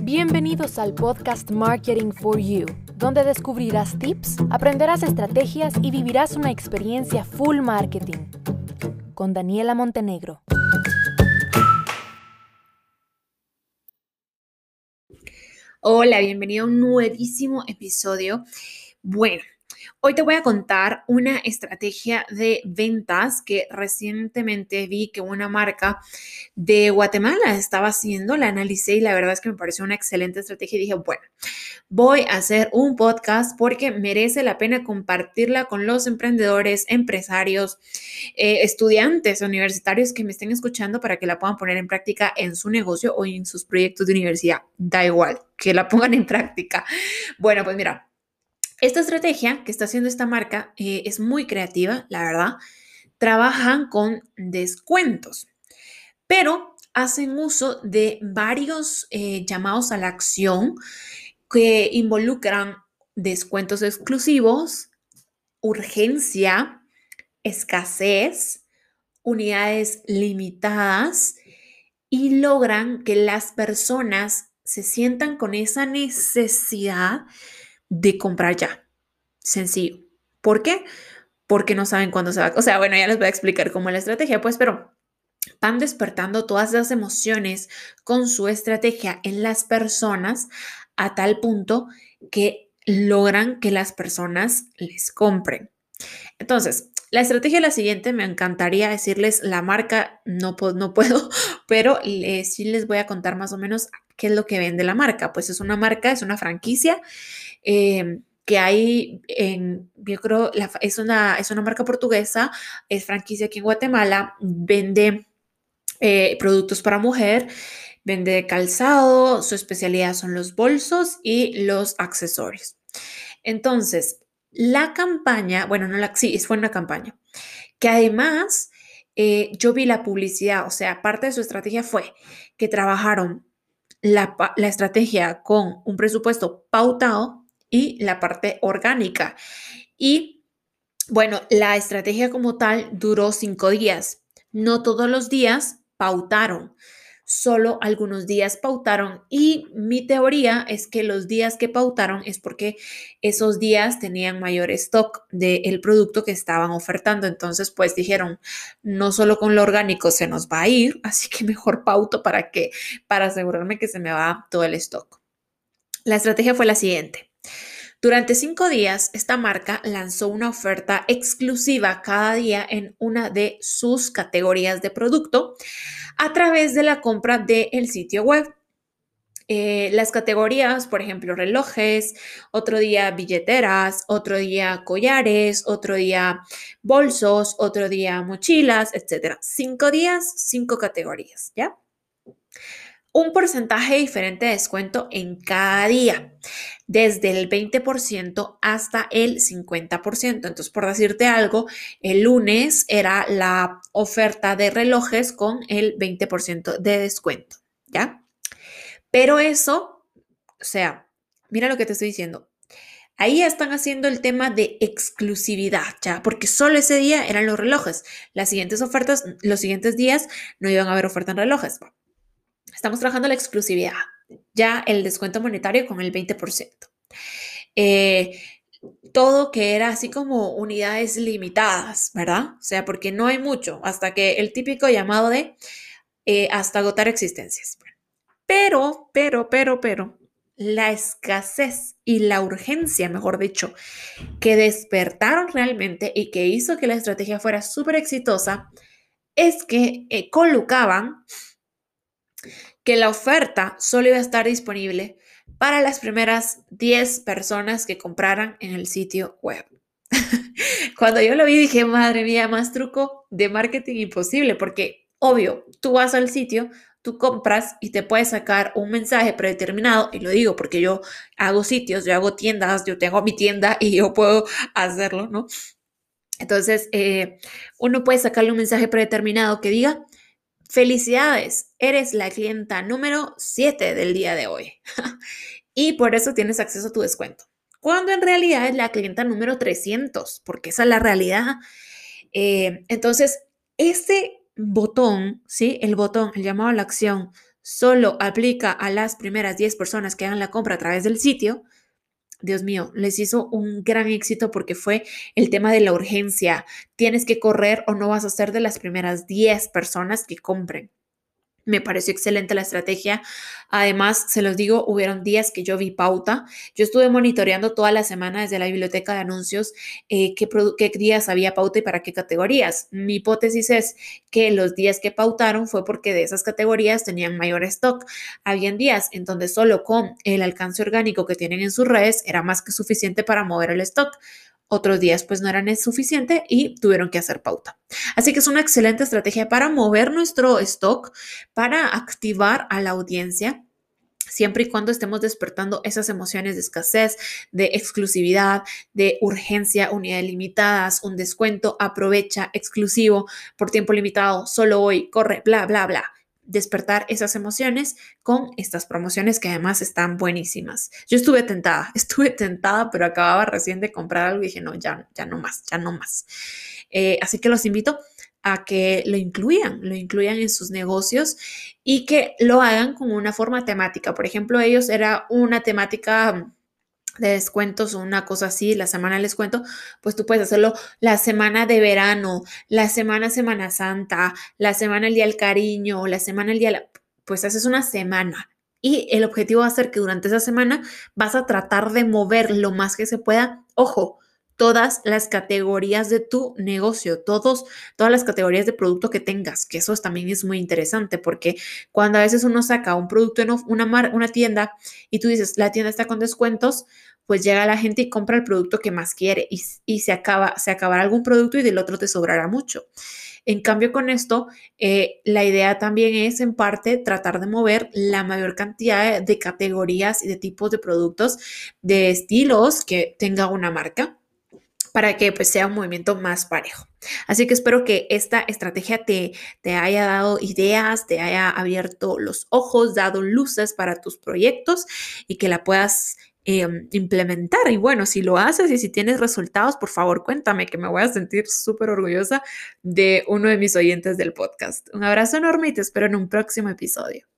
Bienvenidos al podcast Marketing for You, donde descubrirás tips, aprenderás estrategias y vivirás una experiencia full marketing. Con Daniela Montenegro. Hola, bienvenido a un nuevísimo episodio. Bueno, Hoy te voy a contar una estrategia de ventas que recientemente vi que una marca de Guatemala estaba haciendo, la analicé y la verdad es que me pareció una excelente estrategia y dije, bueno, voy a hacer un podcast porque merece la pena compartirla con los emprendedores, empresarios, eh, estudiantes universitarios que me estén escuchando para que la puedan poner en práctica en su negocio o en sus proyectos de universidad. Da igual, que la pongan en práctica. Bueno, pues mira. Esta estrategia que está haciendo esta marca eh, es muy creativa, la verdad. Trabajan con descuentos, pero hacen uso de varios eh, llamados a la acción que involucran descuentos exclusivos, urgencia, escasez, unidades limitadas y logran que las personas se sientan con esa necesidad de comprar ya. Sencillo. ¿Por qué? Porque no saben cuándo se va. O sea, bueno, ya les voy a explicar cómo es la estrategia, pues, pero van despertando todas las emociones con su estrategia en las personas a tal punto que logran que las personas les compren. Entonces, la estrategia es la siguiente, me encantaría decirles la marca, no, no puedo, pero sí les voy a contar más o menos qué es lo que vende la marca. Pues es una marca, es una franquicia Em, que hay en, yo creo, es, una, es una marca portuguesa, es franquicia aquí en Guatemala, vende eh, productos para mujer, vende calzado, su especialidad son los bolsos y los accesorios. Entonces, la campaña, bueno, no la, sí, fue una campaña, que además eh, yo vi la publicidad, o sea, parte de su estrategia fue que trabajaron la, la estrategia con un presupuesto pautado y la parte orgánica. Y bueno, la estrategia como tal duró cinco días. No todos los días pautaron, solo algunos días pautaron y mi teoría es que los días que pautaron es porque esos días tenían mayor stock del producto que estaban ofertando. Entonces, pues dijeron, no solo con lo orgánico se nos va a ir, así que mejor pauto para que, para asegurarme que se me va todo el stock. La estrategia fue la siguiente. Durante cinco días, esta marca lanzó una oferta exclusiva cada día en una de sus categorías de producto a través de la compra del sitio web. Eh, las categorías, por ejemplo, relojes, otro día billeteras, otro día collares, otro día bolsos, otro día mochilas, etc. Cinco días, cinco categorías, ¿ya? Un porcentaje diferente de descuento en cada día, desde el 20% hasta el 50%. Entonces, por decirte algo, el lunes era la oferta de relojes con el 20% de descuento, ¿ya? Pero eso, o sea, mira lo que te estoy diciendo. Ahí están haciendo el tema de exclusividad, ¿ya? Porque solo ese día eran los relojes. Las siguientes ofertas, los siguientes días no iban a haber oferta en relojes. Estamos trabajando la exclusividad, ya el descuento monetario con el 20%. Eh, todo que era así como unidades limitadas, ¿verdad? O sea, porque no hay mucho, hasta que el típico llamado de eh, hasta agotar existencias. Pero, pero, pero, pero, la escasez y la urgencia, mejor dicho, que despertaron realmente y que hizo que la estrategia fuera súper exitosa, es que eh, colocaban que la oferta solo iba a estar disponible para las primeras 10 personas que compraran en el sitio web. Cuando yo lo vi dije, madre mía, más truco de marketing imposible, porque obvio, tú vas al sitio, tú compras y te puedes sacar un mensaje predeterminado, y lo digo porque yo hago sitios, yo hago tiendas, yo tengo mi tienda y yo puedo hacerlo, ¿no? Entonces, eh, uno puede sacarle un mensaje predeterminado que diga, Felicidades, eres la clienta número 7 del día de hoy y por eso tienes acceso a tu descuento. Cuando en realidad es la clienta número 300, porque esa es la realidad. Eh, entonces, este botón, ¿sí? El botón, el llamado a la acción solo aplica a las primeras 10 personas que hagan la compra a través del sitio, Dios mío, les hizo un gran éxito porque fue el tema de la urgencia. Tienes que correr o no vas a ser de las primeras 10 personas que compren. Me pareció excelente la estrategia. Además, se los digo, hubieron días que yo vi pauta. Yo estuve monitoreando toda la semana desde la biblioteca de anuncios eh, qué, qué, días había pauta y para qué categorías. Mi hipótesis es que los días que pautaron fue porque de esas categorías tenían mayor stock. Habían días en donde solo con el alcance orgánico que tienen en sus redes era más que suficiente para mover el stock otros días pues no eran suficiente y tuvieron que hacer pauta. Así que es una excelente estrategia para mover nuestro stock, para activar a la audiencia siempre y cuando estemos despertando esas emociones de escasez, de exclusividad, de urgencia, unidades limitadas, un descuento, aprovecha, exclusivo, por tiempo limitado, solo hoy, corre, bla, bla, bla despertar esas emociones con estas promociones que además están buenísimas. Yo estuve tentada, estuve tentada, pero acababa recién de comprar algo y dije, no, ya, ya no más, ya no más. Eh, así que los invito a que lo incluyan, lo incluyan en sus negocios y que lo hagan con una forma temática. Por ejemplo, ellos era una temática de descuentos o una cosa así, la semana del descuento, pues tú puedes hacerlo la semana de verano, la semana Semana Santa, la semana el Día del Cariño, la semana el Día, pues haces una semana. Y el objetivo va a ser que durante esa semana vas a tratar de mover lo más que se pueda. Ojo, todas las categorías de tu negocio, todos, todas las categorías de producto que tengas, que eso también es muy interesante porque cuando a veces uno saca un producto en una, una tienda y tú dices, la tienda está con descuentos, pues llega la gente y compra el producto que más quiere y, se, acaba, se acabará algún producto y del otro te sobrará mucho. En cambio, con esto, eh, la idea también es en parte tratar de mover la mayor cantidad de categorías y de tipos de productos, de estilos que tenga una marca para que pues, sea un movimiento más parejo. Así que espero que esta estrategia te, te haya dado ideas, te haya abierto los ojos, dado luces para tus proyectos y que la puedas em, implementar. Y bueno, si lo haces y si tienes resultados, por favor cuéntame que me voy a sentir súper orgullosa de uno de mis oyentes del podcast. Un abrazo enorme y te espero en un próximo episodio.